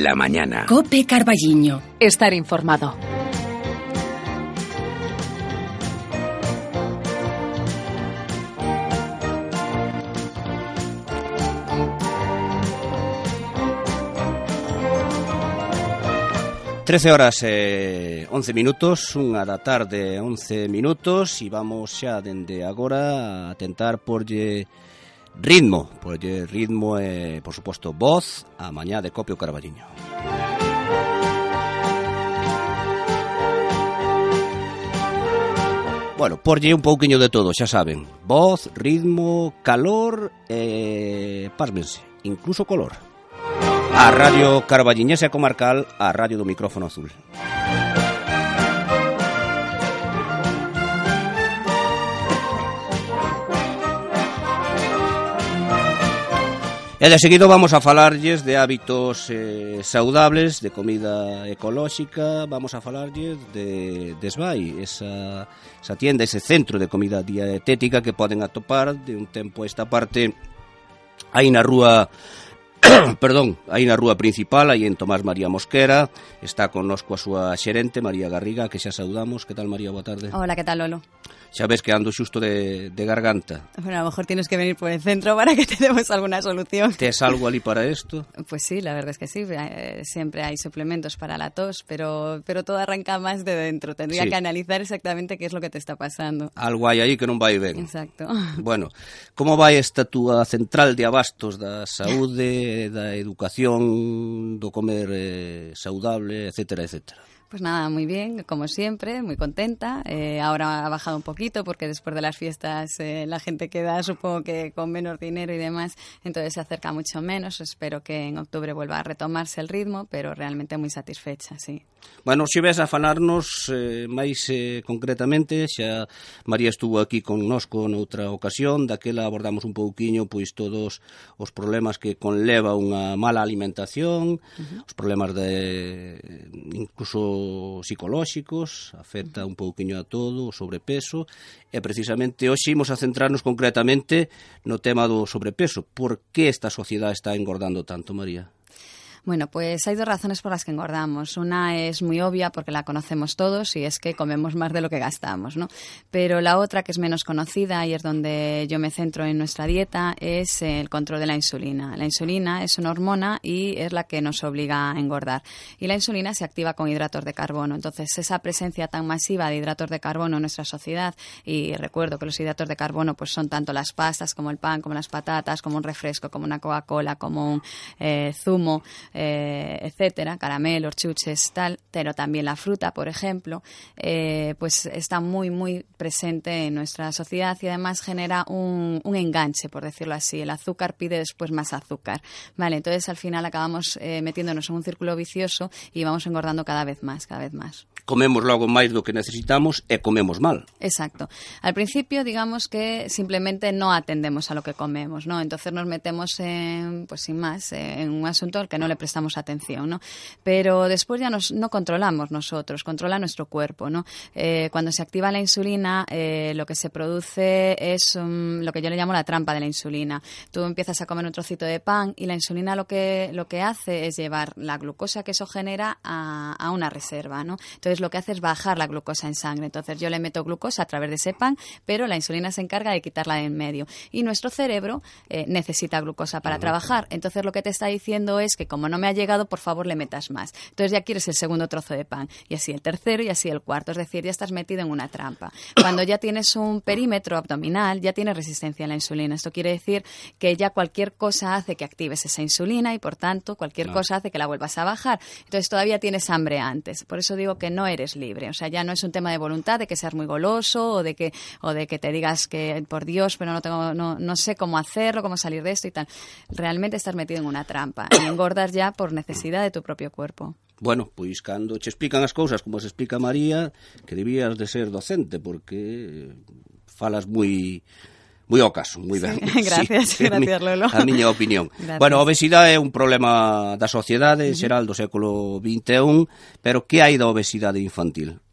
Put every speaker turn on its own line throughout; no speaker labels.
la mañana.
Cope Carballiño.
Estar informado.
Trece horas e once minutos, unha da tarde once minutos e vamos xa dende agora a tentar porlle Ritmo, pois ritmo e, por suposto, voz a mañá de Copio Carballiño. Bueno, porlle un pouquiño de todo, xa saben. Voz, ritmo, calor e, pásmense, incluso color. A Radio Carballiñesa Comarcal, a radio do micrófono azul. E de seguido vamos a falarlles de hábitos eh, saudables, de comida ecolóxica, vamos a falarlles de, Desvai, esa, esa tienda, ese centro de comida dietética que poden atopar de un tempo a esta parte aí na rúa perdón, aí na rúa principal, aí en Tomás María Mosquera, está connosco a súa xerente, María Garriga, que xa saudamos. Que tal, María? Boa tarde.
Hola, que tal, Lolo?
Xa ves que ando xusto de, de garganta.
Bueno, a lo mejor tienes que venir por el centro para que te demos alguna solución.
¿Tes algo ali para esto?
Pues sí, la verdad es que sí. Eh, siempre hay suplementos para la tos, pero, pero todo arranca más de dentro. Tendría
sí.
que analizar exactamente qué es lo que te está pasando.
Algo hai aí que non vai ben.
Exacto.
Bueno, como vai esta túa central de abastos da saúde da educación do comer eh, saudable, etcétera, etcétera.
Pues nada, muy bien, como siempre, muy contenta. Eh, ahora ha bajado un poquito porque después de las fiestas eh, la gente queda, supongo que con menos dinero y demás, entonces se acerca mucho menos. Espero que en octubre vuelva a retomarse el ritmo, pero realmente muy satisfecha, sí.
Bueno, se ves a falarnos eh, máis eh, concretamente, xa María estuvo aquí con nosco noutra ocasión, daquela abordamos un pouquiño pois todos os problemas que conleva unha mala alimentación, uh -huh. os problemas de incluso psicolóxicos, afecta un pouquiño a todo, o sobrepeso, e precisamente hoxe imos a centrarnos concretamente no tema do sobrepeso. Por que esta sociedade está engordando tanto, María?
Bueno, pues hay dos razones por las que engordamos. Una es muy obvia porque la conocemos todos y es que comemos más de lo que gastamos, ¿no? Pero la otra que es menos conocida y es donde yo me centro en nuestra dieta es el control de la insulina. La insulina es una hormona y es la que nos obliga a engordar. Y la insulina se activa con hidratos de carbono. Entonces, esa presencia tan masiva de hidratos de carbono en nuestra sociedad y recuerdo que los hidratos de carbono pues son tanto las pastas como el pan, como las patatas, como un refresco, como una Coca-Cola, como un eh, zumo, eh, etcétera, caramelos, chuches, tal, pero también la fruta, por ejemplo, eh, pues está muy, muy presente en nuestra sociedad y además genera un, un, enganche, por decirlo así. El azúcar pide después más azúcar. Vale, entonces al final acabamos eh, metiéndonos en un círculo vicioso y vamos engordando cada vez más, cada vez más.
Comemos logo máis do que necesitamos e comemos mal.
Exacto. Al principio, digamos que simplemente no atendemos a lo que comemos, ¿no? Entonces nos metemos en, pues sin más, en un asunto al que no le prestamos atención, ¿no? Pero después ya nos, no controlamos nosotros, controla nuestro cuerpo, ¿no? Eh, cuando se activa la insulina, eh, lo que se produce es um, lo que yo le llamo la trampa de la insulina. Tú empiezas a comer un trocito de pan y la insulina lo que, lo que hace es llevar la glucosa que eso genera a, a una reserva, ¿no? Entonces lo que hace es bajar la glucosa en sangre. Entonces yo le meto glucosa a través de ese pan, pero la insulina se encarga de quitarla de en medio. Y nuestro cerebro eh, necesita glucosa para trabajar. Entonces lo que te está diciendo es que como no me ha llegado, por favor le metas más. Entonces ya quieres el segundo trozo de pan. Y así el tercero y así el cuarto. Es decir, ya estás metido en una trampa. Cuando ya tienes un perímetro abdominal, ya tienes resistencia a la insulina. Esto quiere decir que ya cualquier cosa hace que actives esa insulina y por tanto cualquier no. cosa hace que la vuelvas a bajar. Entonces todavía tienes hambre antes. Por eso digo que no no eres libre. O sea, ya no es un tema de voluntad, de que seas muy goloso o de que, o de que te digas que, por Dios, pero no, tengo, no, no sé cómo hacerlo, cómo salir de esto y tal. Realmente estás metido en una trampa y engordas ya por necesidad de tu propio cuerpo.
Bueno, pois cando che explican as cousas como se explica María, que debías de ser docente porque falas moi moi ao caso, moi ben.
Sí, gracias, sí, gracias, Lolo.
A miña opinión. Gracias. Bueno, a obesidade é un problema da sociedade uh -huh. xeral do século XXI, pero que hai da obesidade infantil?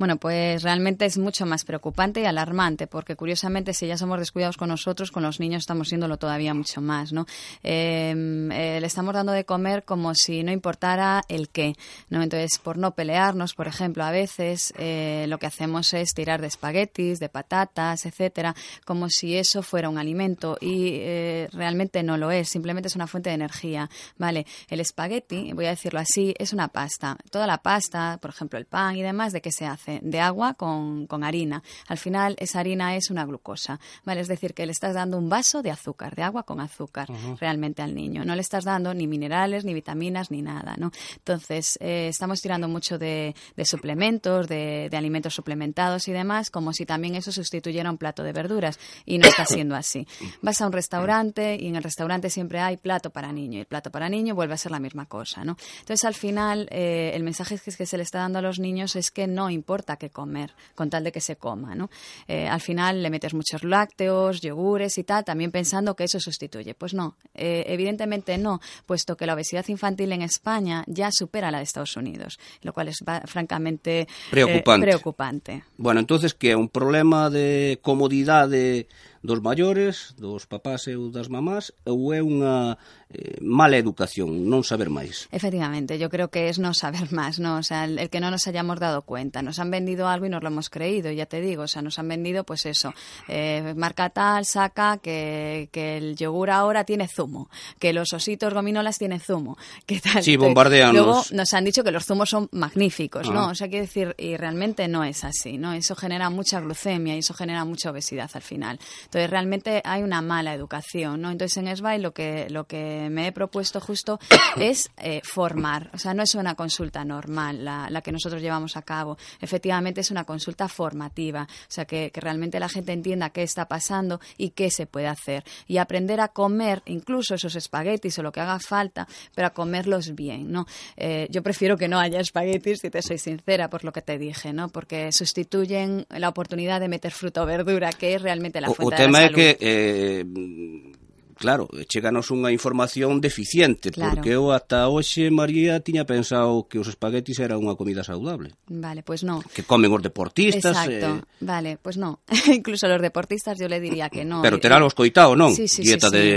Bueno, pues realmente es mucho más preocupante y alarmante, porque curiosamente si ya somos descuidados con nosotros, con los niños estamos siéndolo todavía mucho más, ¿no? Em, eh, le estamos dando de comer como si no importara el qué, ¿no? Entonces, por no pelearnos, por ejemplo, a veces eh, lo que hacemos es tirar de espaguetis, de patatas, etcétera, como si eso fuera un alimento y eh, realmente no lo es, simplemente es una fuente de energía, ¿vale? El espagueti, voy a decirlo así, es una pasta. Toda la pasta, por ejemplo, el pan y demás, ¿de qué se hace? De agua con, con harina. Al final, esa harina es una glucosa, ¿vale? Es decir, que le estás dando un vaso de azúcar, de agua con azúcar, realmente al niño. No le estás dando ni minerales, ni vitaminas, ni nada, ¿no? Entonces, eh, estamos tirando mucho de, de suplementos, de, de, alimentos suplementados y demás, como si también eso sustituyera un plato de verduras. Y no está siendo así. Vas a un restaurante y en el restaurante siempre hay plato para niño. Y el plato para niño vuelve a ser la misma cosa, ¿no? Entonces, al final, eh, el mensaje que, que se le está dando a los niños es que no importa qué comer, con tal de que se coma, ¿no? Eh, al final le metes muchos lácteos, yogures y tal, también pensando que eso sustituye. Pues no, eh, evidentemente no, puesto que la obesidad infantil en España ya supera la de Estados Unidos, lo cual es francamente
preocupante.
Eh, preocupante.
Bueno, entonces que un problema de comodidade dos maiores, dos papás e das mamás, ou é unha eh, mala educación, non saber máis?
Efectivamente, yo creo que es no saber más, ¿no? O sea, el, el, que no nos hayamos dado cuenta. Nos han vendido algo y nos lo hemos creído, ya te digo, o sea, nos han vendido, pues eso, eh, marca tal, saca, que, que el yogur ahora tiene zumo, que los ositos gominolas tienen zumo, que tal.
Sí, bombardean
Luego nos han dicho que los zumos son magníficos, ah. ¿no? O sea, quiero decir, y realmente no es así, ¿no? Eso genera mucha glucemia y eso genera mucha obesidad al final. Entonces, realmente hay una mala educación, ¿no? Entonces, en SBAI lo que, lo que me he propuesto justo es eh, formar. O sea, no es una consulta normal la, la, que nosotros llevamos a cabo. Efectivamente, es una consulta formativa. O sea, que, que realmente la gente entienda qué está pasando y qué se puede hacer. Y aprender a comer incluso esos espaguetis o lo que haga falta, pero a comerlos bien, ¿no? Eh, yo prefiero que no haya espaguetis, si te soy sincera, por lo que te dije, ¿no? Porque sustituyen la oportunidad de meter fruta o verdura, que es realmente la fuente tema é
que eh, claro, cheganos unha información deficiente,
claro.
porque eu ata hoxe, María, tiña pensado que os espaguetis era unha comida saudable.
Vale, pois pues non.
Que comen os deportistas.
Exacto, eh... vale, pois pues non. Incluso los deportistas yo le diría que non.
Pero eh, terá los coitado, non?
Sí, sí,
Dieta
sí, sí.
de,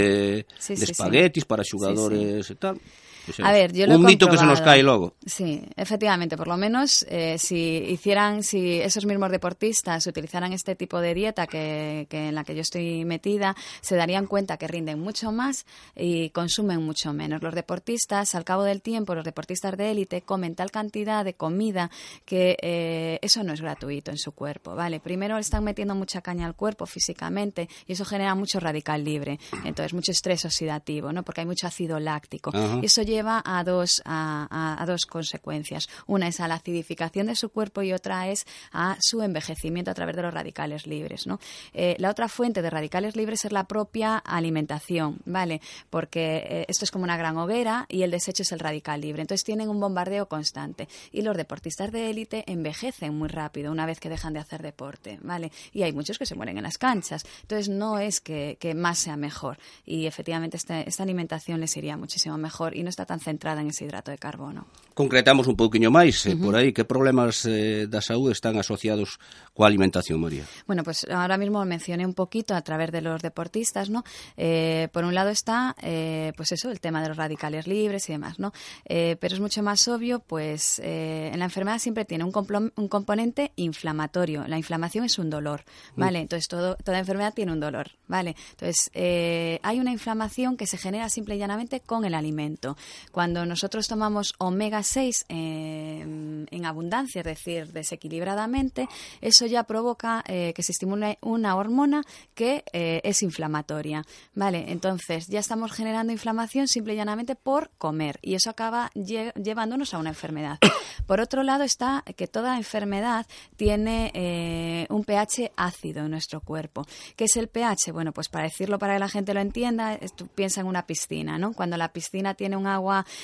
sí, sí,
de espaguetis sí. para xugadores sí, sí. e tal.
Pues a ver, yo lo
un mito que se nos cae logo.
Sí, efectivamente, por lo menos eh, si hicieran, si esos mismos deportistas utilizaran este tipo de dieta que, que, en la que yo estoy metida, se darían cuenta que rinden mucho más y consumen mucho menos. Los deportistas, al cabo del tiempo, los deportistas de élite comen tal cantidad de comida que eh, eso no es gratuito en su cuerpo, ¿vale? Primero están metiendo mucha caña al cuerpo físicamente y eso genera mucho radical libre, entonces mucho estrés oxidativo, ¿no? Porque hay mucho ácido láctico. Y eso lleva a dos, a, dos consecuencias. Una es a la acidificación de su cuerpo y otra es a su envejecimiento a través de los radicales libres. ¿no? Eh, la otra fuente de radicales libres es la propia alimentación, ¿vale? Porque eh, esto es como una gran hoguera y el desecho es el radical libre. Entonces tienen un bombardeo constante. Y los deportistas de élite envejecen muy rápido una vez que dejan de hacer deporte, ¿vale? Y hay muchos que se mueren en las canchas. Entonces no es que, que más sea mejor. Y efectivamente esta, esta alimentación les iría muchísimo mejor y no está tan centrada en ese hidrato de carbono.
Concretamos un pouquiño máis, eh, uh -huh. por aí, que problemas eh, da saúde están asociados coa alimentación, María?
Bueno, pues ahora mismo mencioné un poquito a través de los deportistas, ¿no? Eh, por un lado está, eh, pues eso, el tema de los radicales libres y demás, ¿no? Eh, pero es mucho más obvio, pues en la enfermedad siempre tiene un, un, componente inflamatorio. La inflamación es un dolor, ¿vale? Uh -huh. Entonces todo, toda enfermedad tiene un dolor, ¿vale? Entonces hay una inflamación que se genera simple y llanamente con el alimento. Cuando nosotros tomamos omega 6 eh, en abundancia, es decir, desequilibradamente, eso ya provoca eh, que se estimule una hormona que eh, es inflamatoria. ¿Vale? Entonces, ya estamos generando inflamación simple y llanamente por comer y eso acaba lle llevándonos a una enfermedad. Por otro lado está que toda enfermedad tiene eh, un pH ácido en nuestro cuerpo. ¿Qué es el pH? Bueno, pues para decirlo para que la gente lo entienda, tú piensa en una piscina, ¿no? Cuando la piscina tiene un agua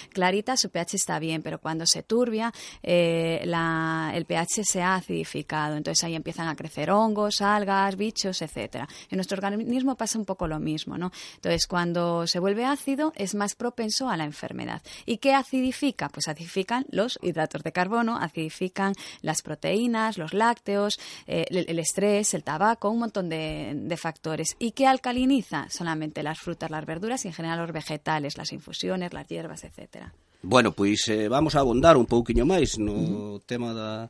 clarita su pH está bien, pero cuando se turbia eh, el pH se ha acidificado, entonces ahí empiezan a crecer hongos, algas, bichos, etcétera. En nuestro organismo pasa un poco lo mismo, ¿no? Entonces cuando se vuelve ácido es más propenso a la enfermedad. ¿Y qué acidifica? Pues acidifican los hidratos de carbono, acidifican las proteínas, los lácteos, eh, el, estrés, el tabaco, un montón de, de factores. ¿Y qué alcaliniza? Solamente las frutas, las verduras y en general los vegetales, las infusiones, las hierbas, reservas, etcétera.
Bueno, pois eh, vamos a abondar un pouquiño máis no uh -huh. tema da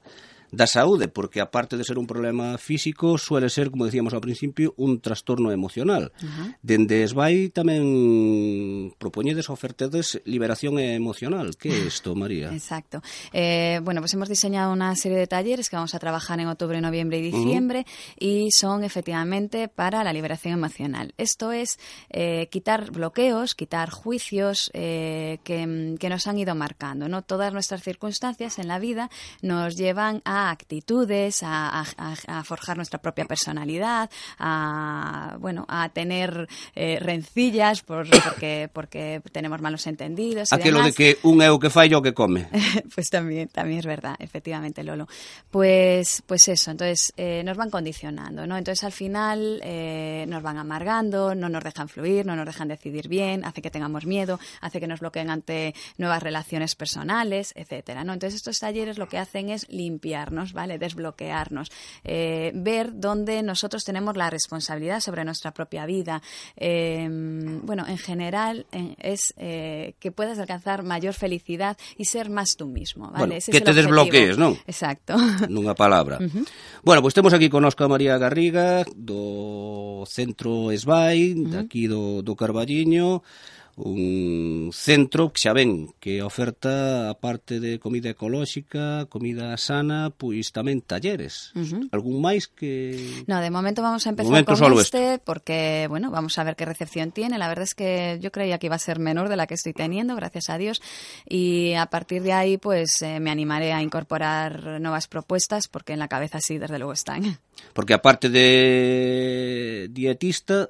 da saúde, porque aparte de ser un problema físico, suele ser, como decíamos ao principio, un trastorno emocional. Uh -huh. Dende Esbai tamén propoñedes ofertedes liberación emocional. Que é isto, María?
Exacto. Eh, bueno, pues hemos diseñado una serie de talleres que vamos a trabajar en octubre, noviembre y diciembre uh -huh. y son efectivamente para la liberación emocional. Esto es eh, quitar bloqueos, quitar juicios eh, que, que nos han ido marcando. ¿no? Todas nuestras circunstancias en la vida nos llevan a actitudes, a, a, a, forjar nuestra propia personalidad, a bueno, a tener eh, rencillas por, porque, porque tenemos malos entendidos.
Aquello de que un o que fai o que come.
pues también, también es verdad, efectivamente, Lolo. Pues, pues eso, entonces eh, nos van condicionando, ¿no? Entonces al final eh, nos van amargando, no nos dejan fluir, no nos dejan decidir bien, hace que tengamos miedo, hace que nos bloqueen ante nuevas relaciones personales, etcétera, ¿no? Entonces estos talleres lo que hacen es limpiar desbloquearnos, ¿vale? Desbloquearnos. Eh, ver dónde nosotros tenemos la responsabilidad sobre nuestra propia vida. Eh, bueno, en general eh, es eh, que puedas alcanzar mayor felicidad y ser más tú mismo, ¿vale?
Bueno, Ese que es te desbloquees, ¿no?
Exacto.
Nunha palabra. Uh -huh. Bueno, pois pues temos aquí con Oscar María Garriga do Centro Esbai, uh -huh. daqui do, do Carballiño, un centro que xa ven que oferta a parte de comida ecolóxica, comida sana, pois tamén talleres. Uh -huh. Algún máis que
No, de momento vamos a empezar con este esto. porque bueno, vamos a ver qué recepción tiene. La verdad es que yo creía que iba a ser menor de la que estoy teniendo, gracias a Dios, y a partir de ahí pues eh, me animaré a incorporar nuevas propuestas porque en la cabeza sí desde luego están.
Porque aparte de dietista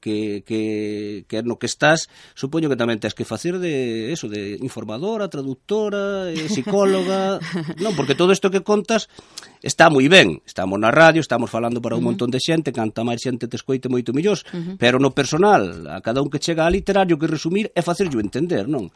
que, que, que no que estás, supoño que tamén tens que facer de eso, de informadora, traductora, eh, psicóloga, non, porque todo isto que contas está moi ben, estamos na radio, estamos falando para un uh -huh. montón de xente, canta máis xente te escoite moito millós, uh -huh. pero no personal, a cada un que chega a literario que resumir é facerllo entender, non?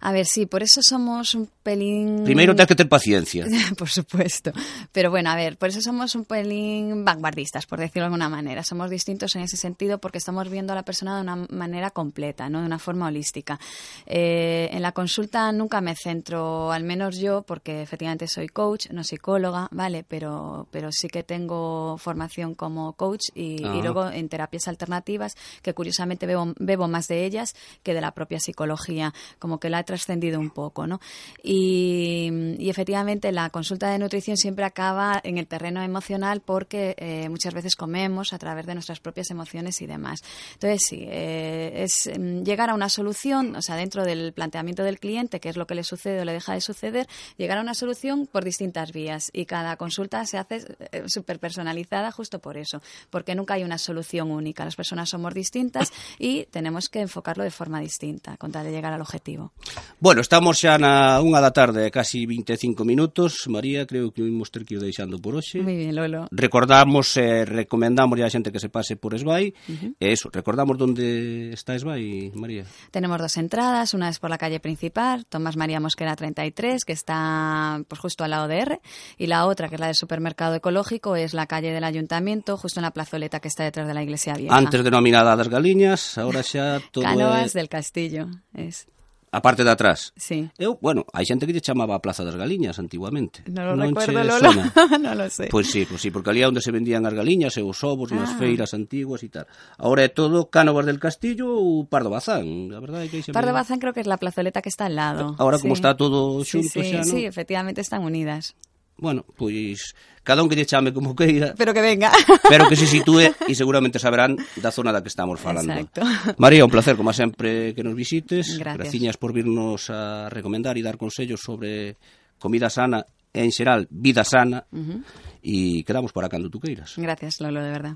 A ver, sí, por eso somos un pelín...
Primeiro tens que ter paciencia.
por supuesto. Pero bueno, a ver, por eso somos un pelín vanguardistas, por decirlo de alguna manera. Somos distintos en ese sentido porque estamos viendo a la persona de una manera completa, ¿no? de una forma holística. Eh, en la consulta nunca me centro, al menos yo, porque efectivamente soy coach, no psicóloga, ¿vale? Pero, pero sí que tengo formación como coach y, y luego en terapias alternativas, que curiosamente bebo, bebo más de ellas que de la propia psicología. Como que la trascendido un poco, ¿no? Y, efectivamente la consulta de nutrición siempre acaba en el terreno emocional porque eh, muchas veces comemos a través de nuestras propias emociones y demás. Entonces, sí, eh, es mm, llegar a una solución, o sea, dentro del planteamiento del cliente, qué es lo que le sucede o le deja de suceder, llegar a una solución por distintas vías y cada consulta se hace eh, súper personalizada justo por eso, porque nunca hay una solución única. Las personas somos distintas y tenemos que enfocarlo de forma distinta con tal de llegar al objetivo.
Bueno, estamos xa na unha da tarde, casi 25 minutos. María, creo que imos ter que ir deixando por hoxe.
Muy bien, Lolo.
Recordamos, eh, recomendamos a xente que se pase por Esbai. Uh -huh. E eso, recordamos onde está Esbai, María.
Tenemos dos entradas, unha es por la calle principal, Tomás María Mosquera 33, que está pues, justo al lado de R, y la otra, que es la del supermercado ecológico, es la calle del ayuntamiento, justo en la plazoleta que está detrás de la iglesia vieja.
Antes denominada das Galiñas, ahora xa todo
Canoas
é...
del Castillo, es...
A parte de atrás.
Sí.
Eu, bueno, hai xente que lle chamaba a Plaza das Galiñas antiguamente.
Non lo non recuerdo, Lola. non lo sé.
Pois sí, pois sí, porque ali é onde se vendían as galiñas e os ovos ah. nas feiras antiguas e tal. Ahora é todo Cánovas del Castillo ou Pardo Bazán. A verdade é que
se Pardo. Bazán creo que é la plazoleta que está al lado.
Ahora
sí.
como está todo xunto
sí, sí,
xa, non?
Sí, efectivamente están unidas
bueno, pois cada un que lle chame como queira.
Pero que venga.
Pero que se sitúe e seguramente saberán da zona da que estamos falando.
Exacto.
María, un placer, como sempre, que nos visites.
Gracias.
Graciñas por virnos a recomendar e dar consellos sobre comida sana e, en xeral, vida sana. Uh -huh. E quedamos para cando tú queiras.
Gracias, Lolo, de verdad.